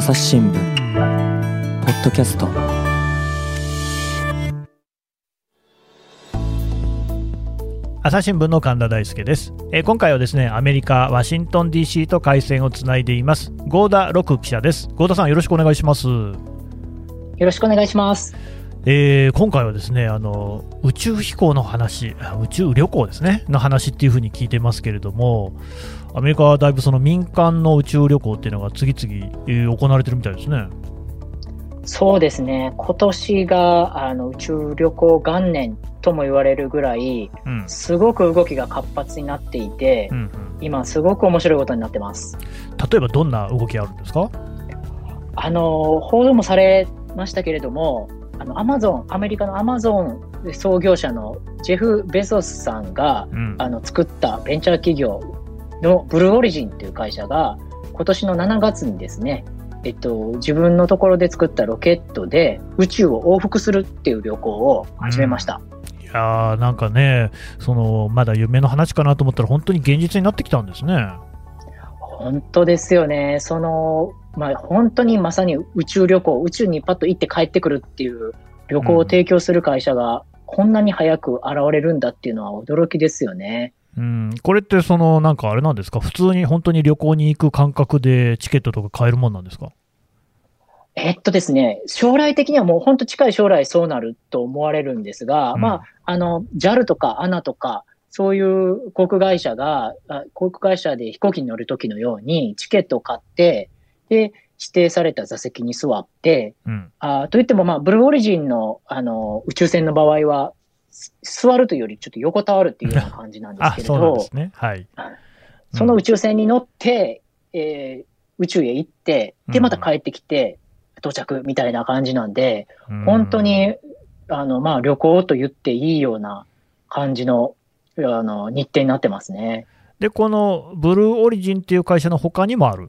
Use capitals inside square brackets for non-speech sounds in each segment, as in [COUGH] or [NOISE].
朝日新聞ポッドキャスト。朝日新聞の神田大輔です、えー今回はですねアメリカワシントン DC と回線をつないでいます合田六記者です。合田さんよろしくお願いします。よろしくお願いします。えー今回はですねあの宇宙飛行の話、あ宇宙旅行ですねの話っていうふうに聞いてますけれども、アメリカはだいぶその民間の宇宙旅行っていうのが次々、えー行われてるみたいですね。そうですね。今年があの宇宙旅行元年とも言われるぐらい、うんすごく動きが活発になっていてう、ん今すごく面白いことになってます。うん、例えばどんな動きあるんですか？あの報道もされましたけれども、あのアマゾンアメリカのアマゾン創業者のジェフ・ベゾスさんがうんあの作ったベンチャー企業のブルーオリジンという会社が今年の7月にですね、えっと、自分のところで作ったロケットで宇宙を往復するっていう旅行を始めました。いやーなんかねその、まだ夢の話かなと思ったら、本当に現実になってきたんですね。本当ですよね。その、まあ、本当にまさに宇宙旅行、宇宙にパッと行って帰ってくるっていう旅行を提供する会社がこんなに早く現れるんだっていうのは驚きですよね。うん、これってそのなんかあれなんですか、普通に本当に旅行に行く感覚でチケットとか買えるもんなんですか？えっとですね、将来的にはもう本当近い将来そうなると思われるんですが、うん。まあ、あの、JAL とか ANA とか、そういう航空会社が、あ航空会社で飛行機に乗るときのようにチケットを買って、で、指定された座席に座って、うん、あといっても、まあ、ブルーオリジンの、あの、宇宙船の場合は、す座るというよりちょっと横たわるっていうような感じなんですあけれどそね。はい。その宇宙船に乗って、えー宇宙へ行って、で、うんまた帰ってきて、到着みたいな感じなんで、うん本当に、あの、まあ、旅行と言っていいような感じの、あの、日程になってますね。で、このブルーオリジンっていう会社の他にもある。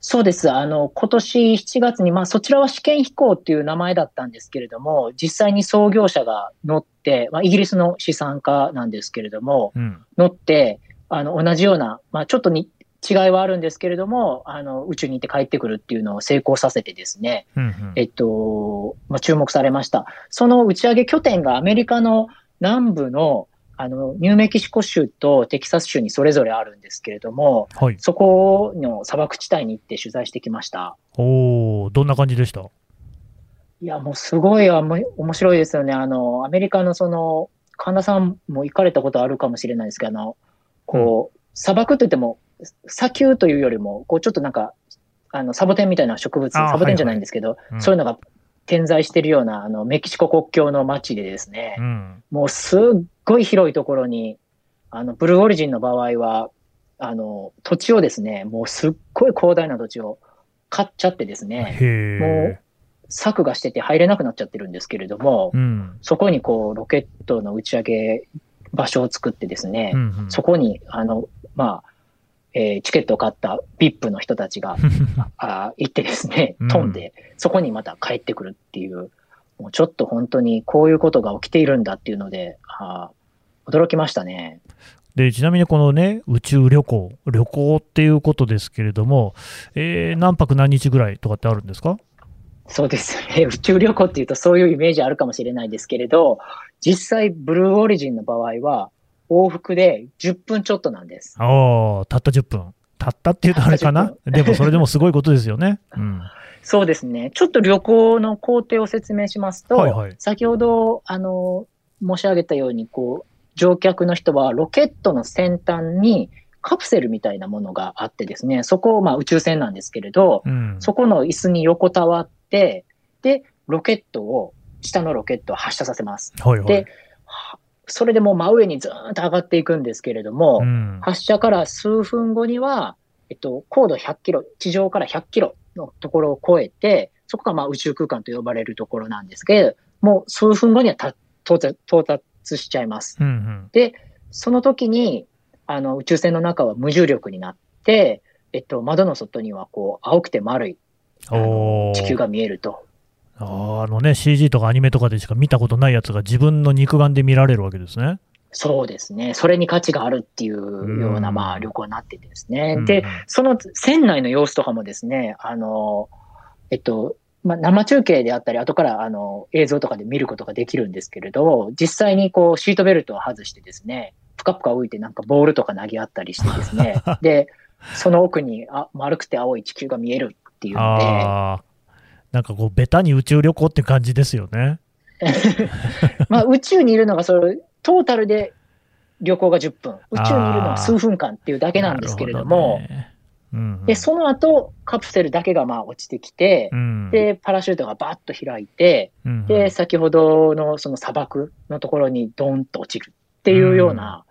そうです。あの、今年7月に、まあ、そちらは試験飛行っていう名前だったんですけれども、実際に創業者が乗って、まあ、イギリスの資産家なんですけれども、うん、乗って、あの、同じような、まあ、ちょっとに違いはあるんですけれども、あの、宇宙に行って帰ってくるっていうのを成功させてですね、うん、うんえっと、まあ、注目されました。その打ち上げ拠点がアメリカの南部の、あの、ニューメキシコ州とテキサス州にそれぞれあるんですけれども、はい。そこの砂漠地帯に行って取材してきました。おお、どんな感じでした？いや、もうすごいあも面白いですよね。あの、アメリカのその、神田さんも行かれたことあるかもしれないですけど、あの、こう、砂漠といっても、砂丘というよりも、こう、ちょっとなんか、あの、サボテンみたいな植物、サボテンじゃないんですけど、うんそういうのが点在しているような、あの、メキシコ国境の街でですね、うん。もうすっごい広いところに、あの、ブルーオリジンの場合は、あの、土地をですね、もうすっごい広大な土地を買っちゃってですね、へもえう。策がしてて入れなくなっちゃってるんですけれども、うん。そこにこう、ロケットの打ち上げ場所を作ってですね、うんうんそこに、あの、まあ、えーチケットを買った VIP の人たちが [LAUGHS] あー行ってですねうん、飛んで、そこにまた帰ってくるっていう、もうちょっと本当にこういうことが起きているんだっていうので、あー驚きましたね。でちなみにこのね、宇宙旅行、旅行っていうことですけれども、えー何泊何日ぐらいとかってあるんですか？そうですよね。[LAUGHS] 宇宙旅行っていうとそういうイメージあるかもしれないですけれど、実際ブルーオリジンの場合は往復で10分ちょっとなんです。ああ、たった10分。たったっていうとあれかたなった10でもそれでもすごいことですよね。[LAUGHS] うん。そうですね。ちょっと旅行の工程を説明しますと、はいはい先ほど、あの、申し上げたように、こう、乗客の人はロケットの先端にカプセルみたいなものがあってですね、そこを、まあ宇宙船なんですけれど、うん。そこの椅子に横たわって、で、ロケットを、下のロケットを発射させます。はいはい。ではそれでもう真上にずーっと上がっていくんですけれども、うん。発射から数分後には、えっと、高度100キロ、地上から100キロのところを超えて、そこがまあ宇宙空間と呼ばれるところなんですけど、もう数分後にはた到達到達しちゃいます。うんうん。で、その時に、あの、宇宙船の中は無重力になって、えっと、窓の外にはこう、青くて丸い地球が見えると。あーあのね、CG とかアニメとかでしか見たことないやつが自分の肉眼で見られるわけですね。そうですね。それに価値があるっていうような、うんまあ、旅行になっててですね。うんで、その船内の様子とかもですね、あの、えっと、まあ、生中継であったり、後からあの映像とかで見ることができるんですけれど、実際にこうシートベルトを外してですね、ぷかぷか浮いてなんかボールとか投げ合ったりしてですね、[LAUGHS] で、その奥にあ丸くて青い地球が見えるっていうので、なんかこう、ベタに宇宙旅行って感じですよね。[LAUGHS] まあ宇宙にいるのがそれ、トータルで旅行が10分、宇宙にいるのは数分間っていうだけなんですけれども、どね。うんうん。で、その後、カプセルだけがまあ落ちてきて、うん。で、パラシュートがバッと開いて、うんうん。で、先ほどのその砂漠のところにドンと落ちるっていうような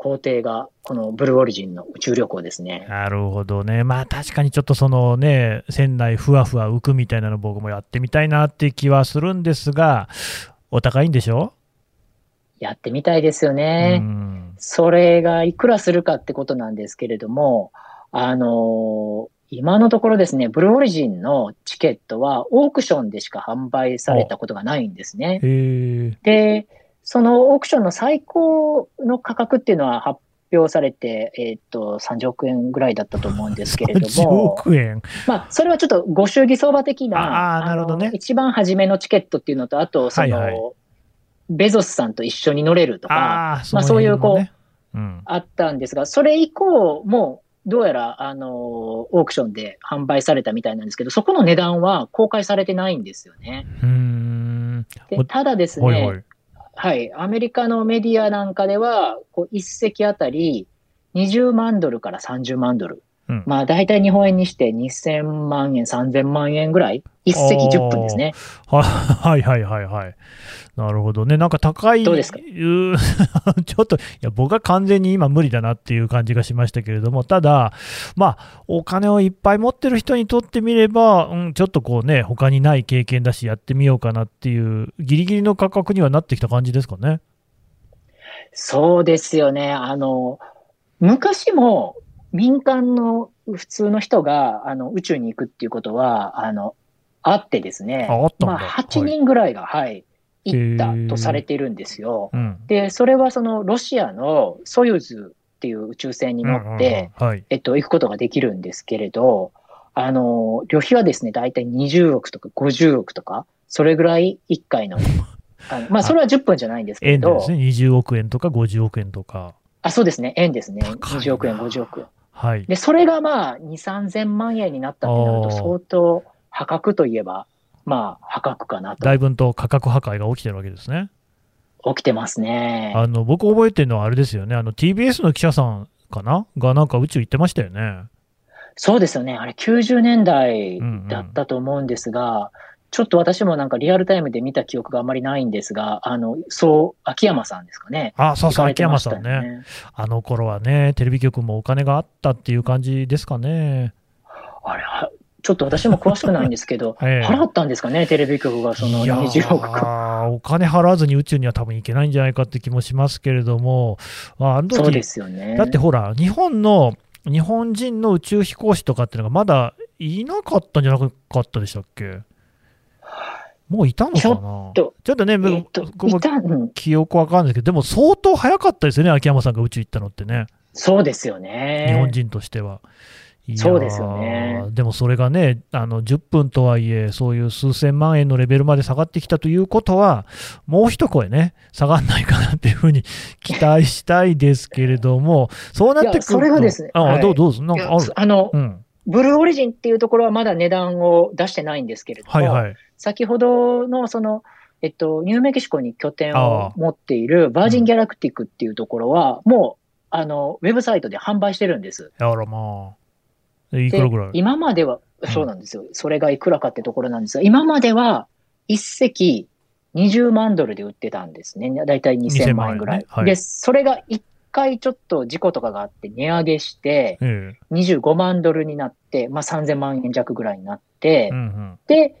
工程が、このブルーオリジンの宇宙旅行ですね。なるほどね、まあ確かにちょっとそのね、船内ふわふわ浮くみたいなの、僕もやってみたいなって気はするんですが、お高いんでしょ？やってみたいですよね。うんそれがいくらするかってことなんですけれども、あの今のところですね、ブルーオリジンのチケットはオークションでしか販売されたことがないんですね。で、そのオークションの最高の価格っていうのは発表されて、えーっと、30億円ぐらいだったと思うんですけれど30も、億円。まあ、それはちょっとご祝儀相場的あな、ーなるほどねの一番初めのチケットっていうのと、あと、その、はいはいベゾスさんと一緒に乗れるとか、ああ、まあそういうこううんあったんですが、それ以降も、どうやら、あの、オークションで販売されたみたいなんですけど、そこの値段は公開されてないんですよね。うーん。ただですね、はいはい。はい。アメリカのメディアなんかでは、こう一席あたり20万ドルから30万ドル。うんまあ、大体日本円にして2000万円、3000万円ぐらい？一席10分ですね。は [LAUGHS] はいはいはいはい。なるほどね。なんか高い。どうですか？[LAUGHS] ちょっと、いや、僕は完全に今無理だなっていう感じがしましたけれども、ただ、まあ、お金をいっぱい持ってる人にとってみれば、うん、ちょっとこうね、他にない経験だし、やってみようかなっていう、ギリギリの価格にはなってきた感じですかね？そうですよね。あの、昔も民間の普通の人があの宇宙に行くっていうことは、あの、あってですね。あまあ、8人ぐらいが、はい、行ったとされているんですよ。うん。で、それはそのロシアのソユーズっていう宇宙船に乗って、うんうんうんはい。えっと、行くことができるんですけれど、あの、旅費はですね、だいたい20億とか50億とか、それぐらい1回の、[LAUGHS] あのまあ、それは10分じゃないんですけれど円でで、すね。20億円とか50億円とか。あ、そうですね、円ですね。高いな20億円、50億円。はい。で、それがまあ、2、3000万円になったってなると、相当破格といえば、まあ、破格かなと。だいぶんと価格破壊が起きてるわけですね。起きてますね。あの僕覚えてるのはあれですよね、あの TBS の記者さんかな？がなんか宇宙行ってましたよね。そうですよね。あれ90年代だったと思うんですが、ちょっと私もなんかリアルタイムで見た記憶があまりないんですが、あの、そう、秋山さんですかね。あ、そうそう、行かれ秋山さんね。。あの頃はね、テレビ局もお金があったっていう感じですかね。あれ、はちょっと私も詳しくないんですけど、[LAUGHS] ええ払ったんですかね、テレビ局がそのいや20億か。ーお金払わずに宇宙には多分行けないんじゃないかって気もしますけれども、まあ、あの時そうですよね。だってほら、日本の、日本人の宇宙飛行士とかっていうのがまだいなかったんじゃなかったでしたっけ？もういたのかな？ちょっと。ちょっとね、えっと、僕もいた、うん、記憶わかんないですけど、でも相当早かったですよね、秋山さんが宇宙行ったのってね、そうですよね。日本人としては。そうですよね。でもそれがねあの、10分とはいえ、そういう数千万円のレベルまで下がってきたということは、もう一声ね、下がんないかなっていうふうに [LAUGHS] 期待したいですけれども、そうなってくると、それがですねあ、はい。どうどうぞ、なんかある？あの、うん、ブルーオリジンっていうところはまだ値段を出してないんですけれども、はいはい。先ほどのその、えっと、ニューメキシコに拠点あをあ持っているバージン・ギャラクティックっていうところは、もう、あの、ウェブサイトで販売してるんです。やらまあ。えいくでらぐらい？今までは、んそうなんですよ。それがいくらかってところなんですが、今までは一席20万ドルで売ってたんですね。だいたい2000万円ぐらい。2000万円ねはいで、それが一回ちょっと事故とかがあって値上げして、ええ25万ドルになって、まあ3000万円弱ぐらいになって、うんうん。で、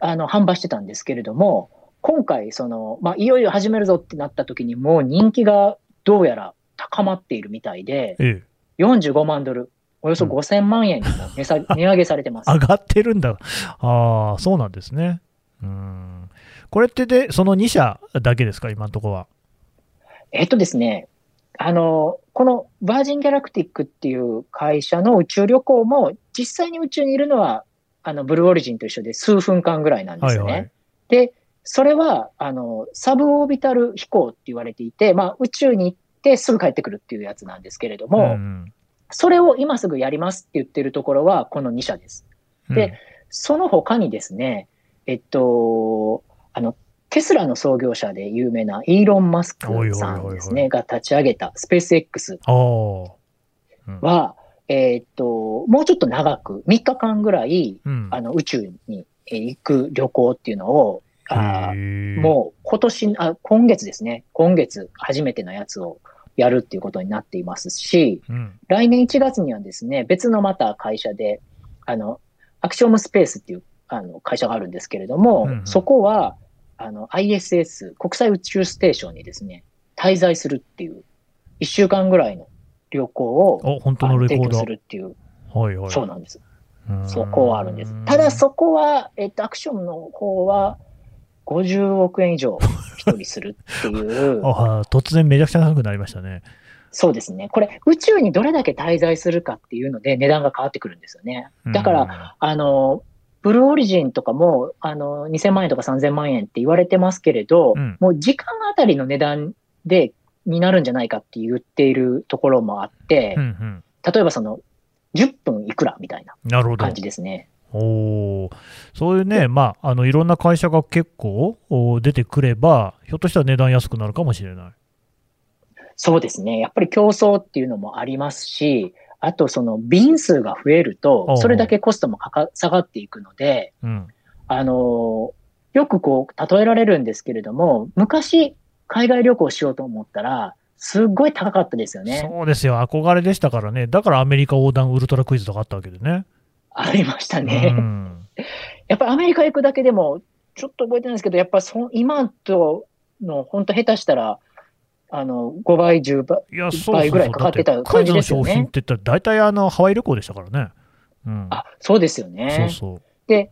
あの、販売してたんですけれども、今回、その、まあ、いよいよ始めるぞってなった時にもう人気がどうやら高まっているみたいで、ええ。45万ドル、およそうん5000万円値下 [LAUGHS] 値上げされてます。上がってるんだ。ああ、そうなんですね。うん。これってで、その2社だけですか、今のところは。えっとですね、あの、このバージン・ギャラクティックっていう会社の宇宙旅行も、実際に宇宙にいるのは、あの、ブルーオリジンと一緒で数分間ぐらいなんですよね。はいはいで、それは、あの、サブオービタル飛行って言われていて、まあ、宇宙に行ってすぐ帰ってくるっていうやつなんですけれども、んそれを今すぐやりますって言ってるところは、この2社です。で、その他にですね、えっと、あの、テスラの創業者で有名なイーロン・マスクさんですね、が立ち上げたスペース X は、えっと、もうちょっと長く、3日間ぐらい、うん、あの、宇宙にえー行く旅行っていうのを、あもう今年あ、今月ですね、今月初めてのやつをやるっていうことになっていますし、うん、来年1月にはですね、別のまた会社で、あの、アクショムスペースっていうあの会社があるんですけれども、うんうん。そこは、あの、ISS、国際宇宙ステーションにですね、滞在するっていう、1週間ぐらいの旅行をお本当あの提供のレコーダー。するっていう、はいはい。そうなんです。うんそこはあるんです。ただ、そこは、えっと、アクションの方は、50億円以上一人するっていう、[LAUGHS] あ突然めちゃくちゃ高くなりましたね。そうですね。これ、宇宙にどれだけ滞在するかっていうので値段が変わってくるんですよね。だから、ら、あの、ブルーオリジンとかも、あの、2000万円とか3000万円って言われてますけれど、うんもう時間あたりの値段で、になるんじゃないかって言っているところもあって、うんうん、例えばその、10分いくらみたいななるほど感。じですね。おーそういうね、まあ、あのいろんな会社が結構お出てくれば、ひょっとしたら値段安くなるかもしれない。そうですね。やっぱり競争っていうのもありますし、あとその便数が増えるとそれだけコストもかか下がっていくので、うん、あの、よくこう、例えられるんですけれども、昔、海外旅行しようと思ったら、すっごい高かったですよね。そうですよ、憧れでしたからね、だからアメリカ横断ウルトラクイズとかあったわけでね。ありましたうね。ん、[LAUGHS] やっぱりアメリカ行くだけでも、ちょっと覚えてないんですけど、やっぱそ今との、本当下手したら、あの、5倍、10倍、いや、そう倍ぐらいかかってた感じですよねの商品って言ったら、大体あのハワイ旅行でしたからね。うん、あ、そうですよね。そうそう。で、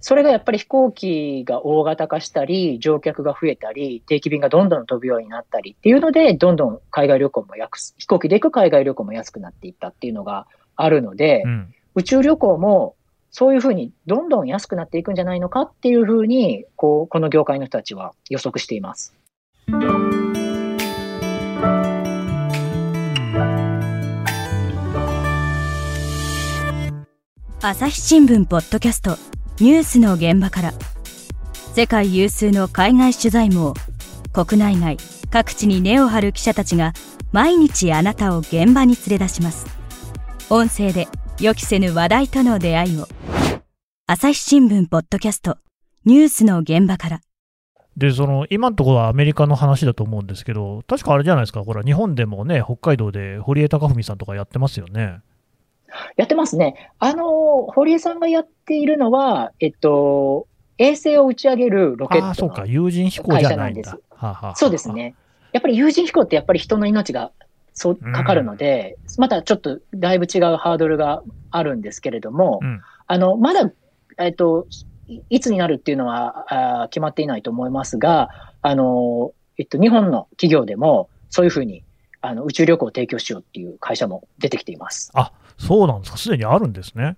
それがやっぱり飛行機が大型化したり、乗客が増えたり、定期便がどんどん飛ぶようになったりっていうので、どんどん海外旅行も安く、飛行機で行く海外旅行も安くなっていったっていうのがあるので、うん宇宙旅行もそういうふうにどんどん安くなっていくんじゃないのかっていうふうに、こう、この業界の人たちは予測しています。朝日新聞ポッドキャストニュースの現場から。世界有数の海外取材網国内外各地に根を張る記者たちが毎日あなたを現場に連れ出します。音声で予期せぬ話題との出会いを。朝日新聞ポッドキャストニュースの現場から。で、その今のところはアメリカの話だと思うんですけど、確かあれじゃないですか、ほら、日本でもね、北海道で堀江貴文さんとかやってますよね。やってますね。あの、堀江さんがやっているのは、えっと、衛星を打ち上げるロケットのああ、そうか、有人飛行じゃないんだ。会社なんですそうです。ね。やっぱり有人飛行ってやっぱり人の命がそうかかるので、またちょっとだいぶ違うハードルがあるんですけれども、うんあの、まだ、えっと、いいつになるっていうのはあー決まっていないと思いますが、あの、えっと、日本の企業でもそういうふうにあの宇宙旅行を提供しようっていう会社も出てきています。そうなんですか、すでにあるんですね。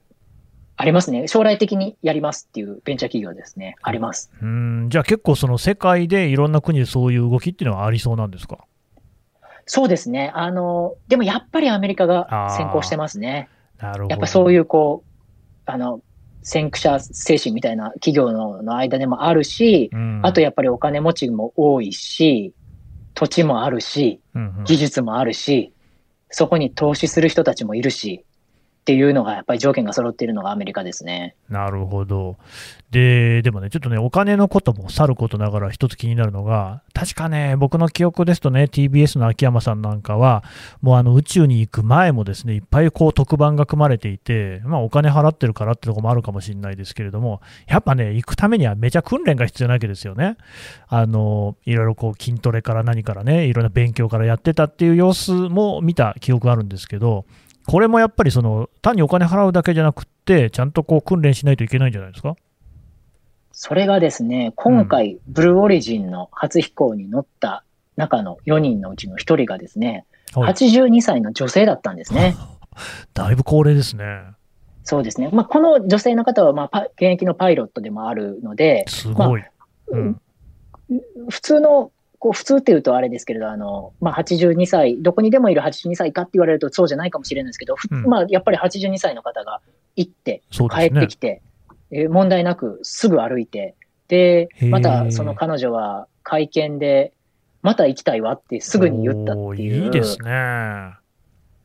ありますね。将来的にやりますっていうベンチャー企業ですね。あります。うーん、じゃあ結構、その世界でいろんな国でそういう動きっていうのはありそうなんですか？そうですね。あの、でもやっぱりアメリカが先行してますね。なるほど。やっぱそういうこう、あの、先駆者精神みたいな企業のの間でもあるし、うん、あとやっぱりお金持ちも多いし、土地もあるし、うんうん技術もあるし、そこに投資する人たちもいるし、っていうのがやっぱり条件が揃っているのがアメリカですね。なるほど。で、でもね、ちょっとね、お金のこともさることながら一つ気になるのが、確かね、僕の記憶ですとね、TBS の秋山さんなんかは、もうあの宇宙に行く前もですね、いっぱいこう特番が組まれていて、まあお金払ってるからってとこもあるかもしれないですけれども、やっぱね、行くためにはめちゃ訓練が必要なわけですよね。あの、いろいろこう筋トレから何からね、いろんな勉強からやってたっていう様子も見た記憶があるんですけど、これもやっぱりその単にお金払うだけじゃなくって、ちゃんとこう訓練しないといけないんじゃないですか？それがですね、今回、ブルーオリジンの初飛行に乗った中の4人のうちの1人がですね、はい82歳の女性だったんですね。[LAUGHS] だいぶ高齢ですね。そうですね。まあ、この女性の方は、まあ、パ現役のパイロットでもあるので、すごい。うん普通の、こう、普通っていうとあれですけれど、あの、まあ、82歳、どこにでもいる82歳かって言われるとそうじゃないかもしれないですけど、ふうんまあ、やっぱり82歳の方が行って、帰。ってきて、えー問題なくすぐ歩いて、でまたその彼女は会見で、また行きたいわってすぐに言ったっていういいですね。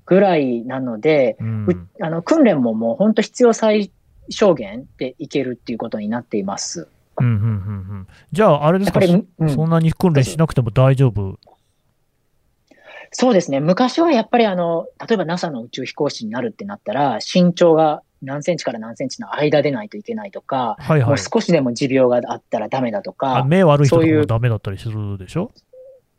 ぐらいなので、うんうあの訓練ももう本当必要最小限でいけるっていうことになっています。うんうんうんうんじゃあ、あれですか、うんそんなに訓練しなくても大丈夫？そうですね。昔はやっぱりあの、例えば NASA の宇宙飛行士になるってなったら、身長が何センチから何センチの間でないといけないとか、はいはい。もう少しでも持病があったらダメだとあか、目悪い人とかもダメだったりするでしょ？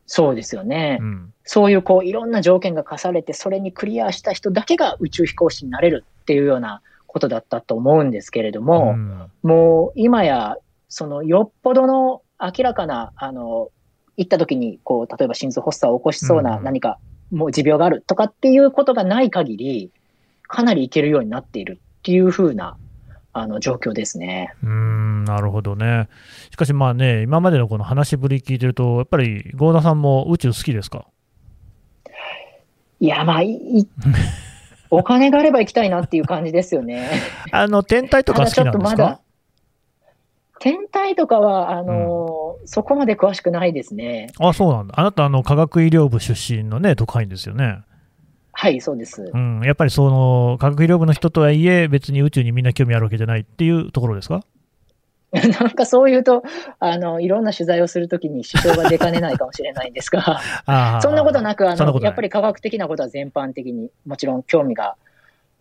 そうですよね。うん。そういうこういろんな条件が課されて、それにクリアした人だけが宇宙飛行士になれるっていうようなことだったと思うんですけれども、うんもう今や、そのよっぽどの明らかな、あの、行った時に、こう、例えば心臓発作を起こしそうなうん何か、もう持病があるとかっていうことがない限り、かなりいけるようになっているっていうふうな、あの、状況ですね。うーん、なるほどね。しかしまあね、今までのこの話しぶり聞いてると、やっぱり郷田さんも宇宙好きですか？いや、まあ、いい [LAUGHS] お金があれば行きたいなっていう感じですよね。あの、天体とか好きなんですただちょっとまだか天体とかは、あの、そこまで詳しくないですね。あ、そうなんだ。あなた、あの、科学医療部出身のね、特派員ですよね。はい、そうですう。ん。やっぱりその、科学医療部の人とはいえ、別に宇宙にみんな興味あるわけじゃないっていうところですか？[LAUGHS] なんかそういうと、あの、いろんな取材をするときに支障が出かねないかもしれないんですが、[LAUGHS] そんなことなく、あの、やっぱり科学的なことは全般的にもちろん興味が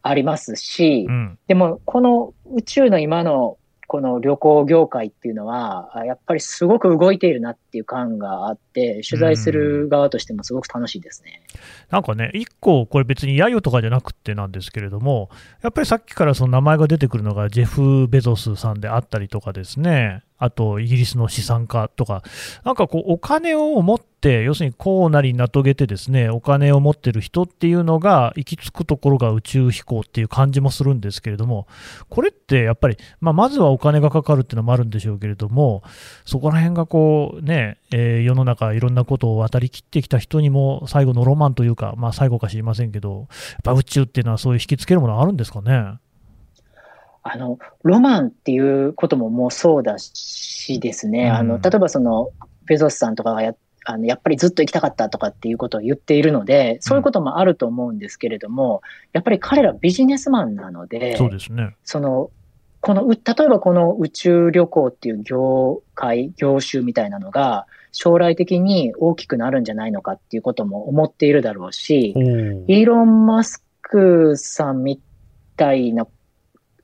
ありますし、うん。でも、この宇宙の今のこの旅行業界っていうのは、やっぱりすごく動いているなっていう感があって、取材する側としてもすごく楽しいですね。なんかね、一個、これ別に揶揄とかじゃなくてなんですけれども、やっぱりさっきからその名前が出てくるのが、ジェフ・ベゾスさんであったりとかですね、あとイギリスの資産家とか、なんかこう、お金を持って、要するにこうなり名遂げてですね、お金を持ってる人っていうのが行き着くところが宇宙飛行っていう感じもするんですけれども、これってやっぱり、まあ、まずはお金がかかるっていうのもあるんでしょうけれども、そこら辺がこうね、えー世の中いろんなことを渡り切ってきた人にも最後のロマンというか、まあ最後か知りませんけど、やっぱ宇宙っていうのはそういう引きつけるものあるんですかね？あの、ロマンっていうことももうそうだしですね、うんあの、例えばその、ベゾスさんとかがや、あの、やっぱりずっと行きたかったとかっていうことを言っているので、そういうこともあると思うんですけれども、やっぱり彼らビジネスマンなので、そうですね。その、この、う例えばこの宇宙旅行っていう業界、業種みたいなのが、将来的に大きくなるんじゃないのかっていうことも思っているだろうし、おーイーロン・マスクさんみたいな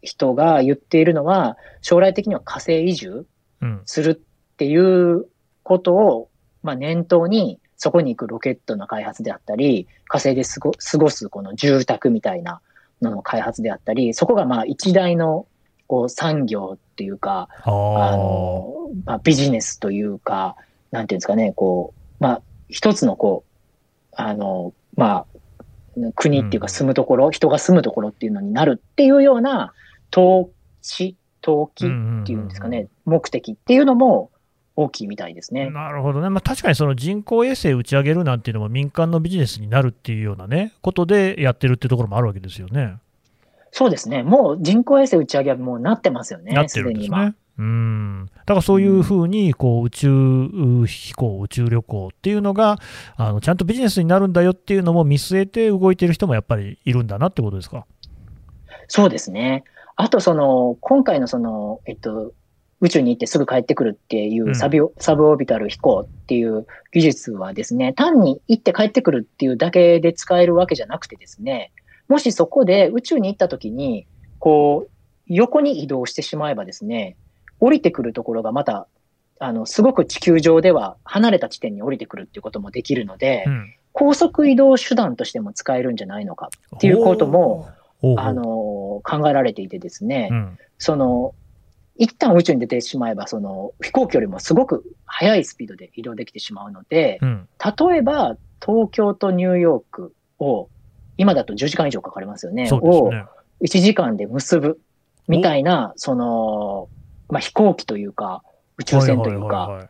人が言っているのは、将来的には火星移住うん。するっていうことを、まあ、念頭に、そこに行くロケットの開発であったり、火星で過ご過ごすこの住宅みたいなのの開発であったり、そこがまあ一大のこう産業っていうか、あ。の、まあ、ビジネスというか、なんていうんですかね、こう、まあ、一つのこう、あの、まあ、国っていううんか住むところ、人が住むところっていうのになるっていうような投資、投機っていうんですかね、目的っていうのも大きいみたいですね。なるほどね、まあ、確かにその人工衛星打ち上げるなんていうのも民間のビジネスになるっていうようなね、ことでやってるっていうところもあるわけですよね。そうですね。もう人工衛星打ち上げはもうなってますよね。なってるんです。ね。うんだからそういうふうにこう宇宙飛行、宇宙旅行っていうのがあのちゃんとビジネスになるんだよっていうのも見据えて動いてる人もやっぱりいるんだなってことですか？そうですね。あと、その、今回のその、えっと、宇宙に行ってすぐ帰ってくるっていううんサビオ、サブオービタル飛行っていう技術はですね、単に行って帰ってくるっていうだけで使えるわけじゃなくてですね、もしそこで宇宙に行った時に、こう、横に移動してしまえばですね、降りてくるところがまた、あの、すごく地球上では離れた地点に降りてくるっていうこともできるので、うん。高速移動手段としても使えるんじゃないのかっていうことも、あの、考えられていてですね、うん。その、一旦宇宙に出てしまえば、その飛行機よりもすごく速いスピードで移動できてしまうので、うん。例えば東京とニューヨークを、今だと10時間以上かかりますよね。そうですをね。1時間で結ぶみたいな、その、まあ、飛行機というか、宇宙船というか、はいはいはいはい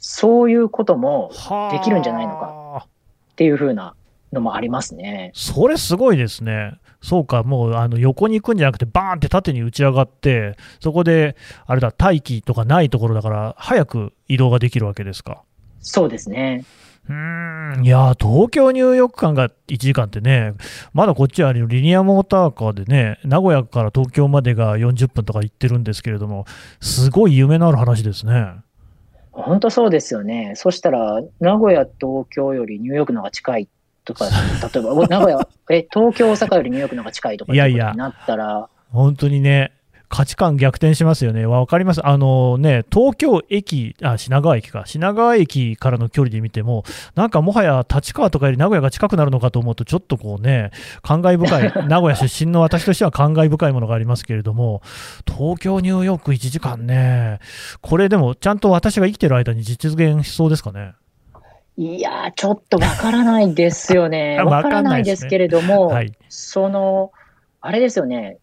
そういうこともはあできるんじゃないのかっていう風なのもありますね。それすごいですね。そうか、もうあの横に行くんじゃなくて、バーンって縦に打ち上がって、そこで、あれだ、大気とかないところだから、早く移動ができるわけですか？そうですね。うーん、いやー、東京、ニューヨーク間が1時間ってね、まだこっちはリニアモーターカーでね、名古屋から東京までが40分とか行ってるんですけれども、すごい夢のある話ですね。本当そうですよね。そしたら、名古屋、東京よりニューヨークの方が近いとか、例えば、お名古屋、え、東京、大阪よりニューヨークの方が近いとかいやいやなったら、本当にね、価値観逆転しますよね。わかります。あのね、東京駅、あ、品川駅か。品川駅からの距離で見ても、なんかもはや立川とかより名古屋が近くなるのかと思うと、ちょっとこうね、感慨深い、[LAUGHS] 名古屋出身の私としては感慨深いものがありますけれども、東京、ニューヨーク1時間ね、これでもちゃんと私が生きてる間に実現しそうですかね？いやー、ちょっとわからないですよね。[LAUGHS] あわからないですけれども、はい。その、あれですよね、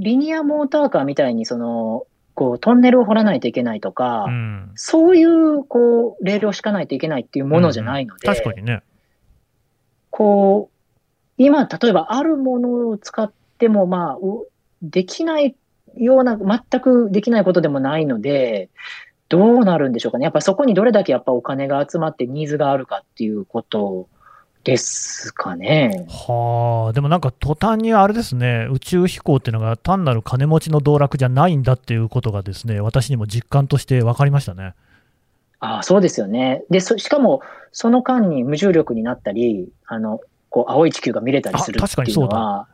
リニアモーターカーみたいに、その、こう、トンネルを掘らないといけないとか、うん。そういう、こう、レールを敷かないといけないっていうものじゃないので、確かにね。こう、今、例えばあるものを使っても、まあ、うできないような、全くできないことでもないので、どうなるんでしょうかね。やっぱりそこにどれだけやっぱお金が集まってニーズがあるかっていうことですかね。はあ、でもなんか途端にあれですね、宇宙飛行っていうのが単なる金持ちの道楽じゃないんだっていうことがですね、私にも実感として分かりましたね。ああ、そうですよね。で、そしかも、その間に無重力になったり、あの、こう、青い地球が見れたりするあ確かってにそうだいうの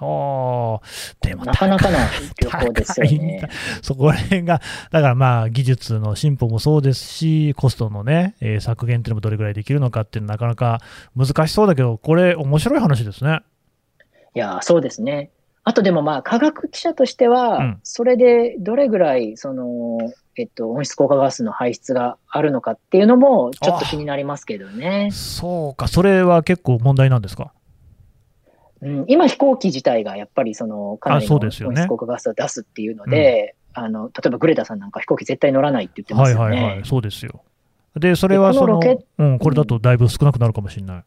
は、はあ、でもなかなかな旅行ですよね。そこら辺が、だからまあ、技術の進歩もそうですし、コストのね、えー削減っていうのもどれぐらいできるのかっていうのはなかなか難しそうだけど、これ、面白い話ですね。いや、そうですね。あとでもまあ、科学記者としては、うんそれでどれぐらい、その、えっと、温室効果ガスの排出があるのかっていうのも、ちょっと気になりますけどね。そうか、それは結構問題なんですか？うん、今、飛行機自体がやっぱり、その、かなりの温室効果ガスを出すっていうので、あの、例えばグレタさんなんか飛行機絶対乗らないって言ってまはいすよね。はいはい、そうですよ。で、それはその、うん、これだとだいぶ少なくなるかもしれない。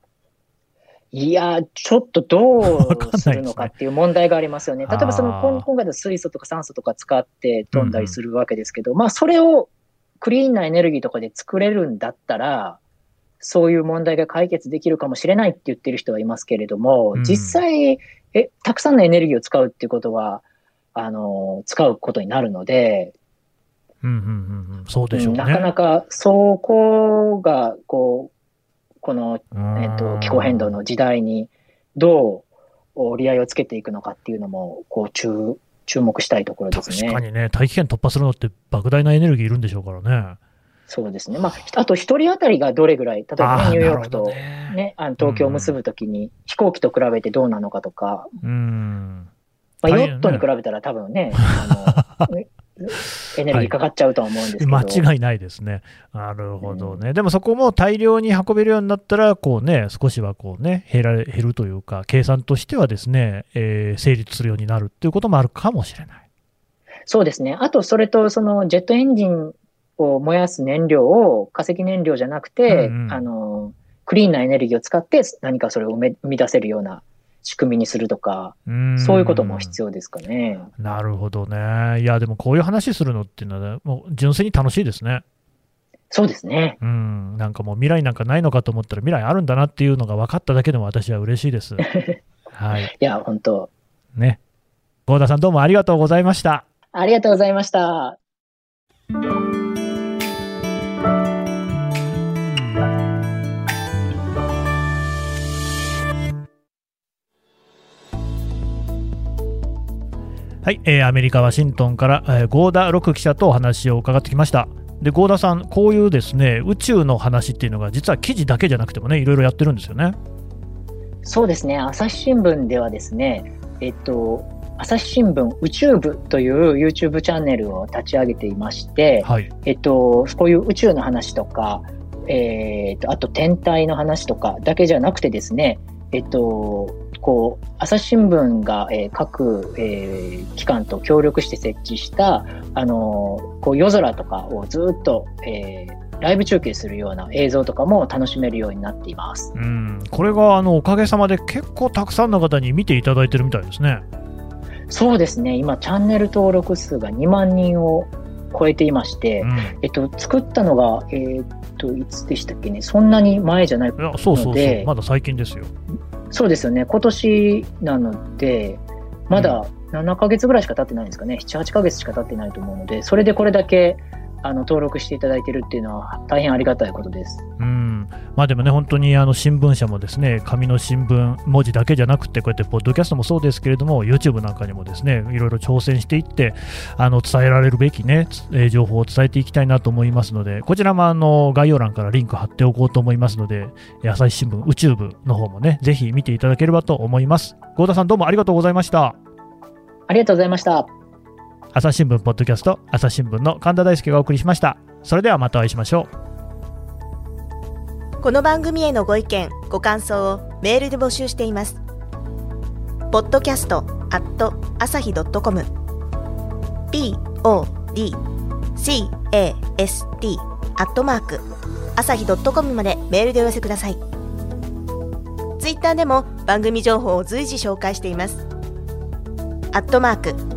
いや、ちょっとどうするのかっていう問題がありますよね。例えばその今今回の水素とか酸素とか使って飛んだりするわけですけど、まあそれをクリーンなエネルギーとかで作れるんだったら、そういう問題が解決できるかもしれないって言ってる人はいますけれども、うん実際、え、たくさんのエネルギーを使うっていうことは、あの、使うことになるので、うんうんうんうん、そうでしょうね。なかなかそこが、こう、このえっと、気候変動の時代にどう折り合いをつけていくのかっていうのも、こう、注、注目したいところですね。確かにね、大気圏突破するのって莫大なエネルギーいるんでしょうからね。そうですね。まあ、あと一人当たりがどれぐらい、例えばニューヨークとねね、あの東京を結ぶときに飛行機と比べてどうなのかとか、うん。まあ、ヨットに比べたら多分ね、[LAUGHS] あの、エネルギーかかっちゃうとは思うんですけど。間違いないですね。なるほどね。でもそこも大量に運べるようになったら、こうね、少しはこうね、減られ減るというか、計算としてはですね、えー成立するようになるっていうこともあるかもしれない。そうですね。あと、それと、その、ジェットエンジンを燃やす燃料を化石燃料じゃなくて、うんうんあの、クリーンなエネルギーを使って何かそれを生め生み出せるような仕組みにするとか、うんそういうことも必要ですかね。なるほどね。いや、でもこういう話するのっていうのは、ね、もう純粋に楽しいですね。そうですね。うん。なんかもう未来なんかないのかと思ったら未来あるんだなっていうのが分かっただけでも私は嬉しいです。[LAUGHS] はい。いや、本当ね。郷田さんどうもありがとうございました。ありがとうございました。はい、えーアメリカ・ワシントンから、えー、合田六記者とお話を伺ってきました。で、合田さん、こういうですね、宇宙の話っていうのが、実は記事だけじゃなくてもね、いろいろやってるんですよね。そうですね。朝日新聞ではですね、えっと、朝日新聞宇宙部という YouTube チャンネルを立ち上げていまして、はい、えっと、こういう宇宙の話とか、えー、っと、あと天体の話とかだけじゃなくてですね、えっと、こう、朝日新聞が、えー、各、えー、機関と協力して設置した、あのこう夜空とかをずっと、えー、ライブ中継するような映像とかも楽しめるようになっています。うん。これがあのおかげさまで結構たくさんの方に見ていただいてるみたいですね。そうですね、今、チャンネル登録数が2万人を超えていまして、うん、えっと、作ったのが、えー、っと、いつでしたっけね、そんなに前じゃないので、そうそうそう、まだ最近ですよ。そうですよね、今年なので、まだ7ヶ月ぐらいしか経ってないんですかね、7、8ヶ月しか経ってないと思うので、それでこれだけあの登録していただいているっていうのは大変ありがたいことです。うんまあ、でもね、本当にあの新聞社もですね紙の新聞、文字だけじゃなくて、こうやってポッドキャストもそうですけれども、YouTube なんかにもですねいろいろ挑戦していって、あの伝えられるべきね、え情報を伝えていきたいなと思いますので、こちらもあの概要欄からリンク貼っておこうと思いますので、朝日新聞宇宙部の方もね、ぜひ見ていただければと思います。合田さん、どうもありがとうございました。ありがとうございました。朝日新聞ポッドキャスト朝日新聞の神田大輔がお送りしました。それではまたお会いしましょう。この番組へのご意見ご感想をメールで募集しています。ポッドキャストアット朝日ドットコム。podcast アットマーク朝日ドットコムまでメールでお寄せください。ツイッターでも番組情報を随時紹介しています。アットマーク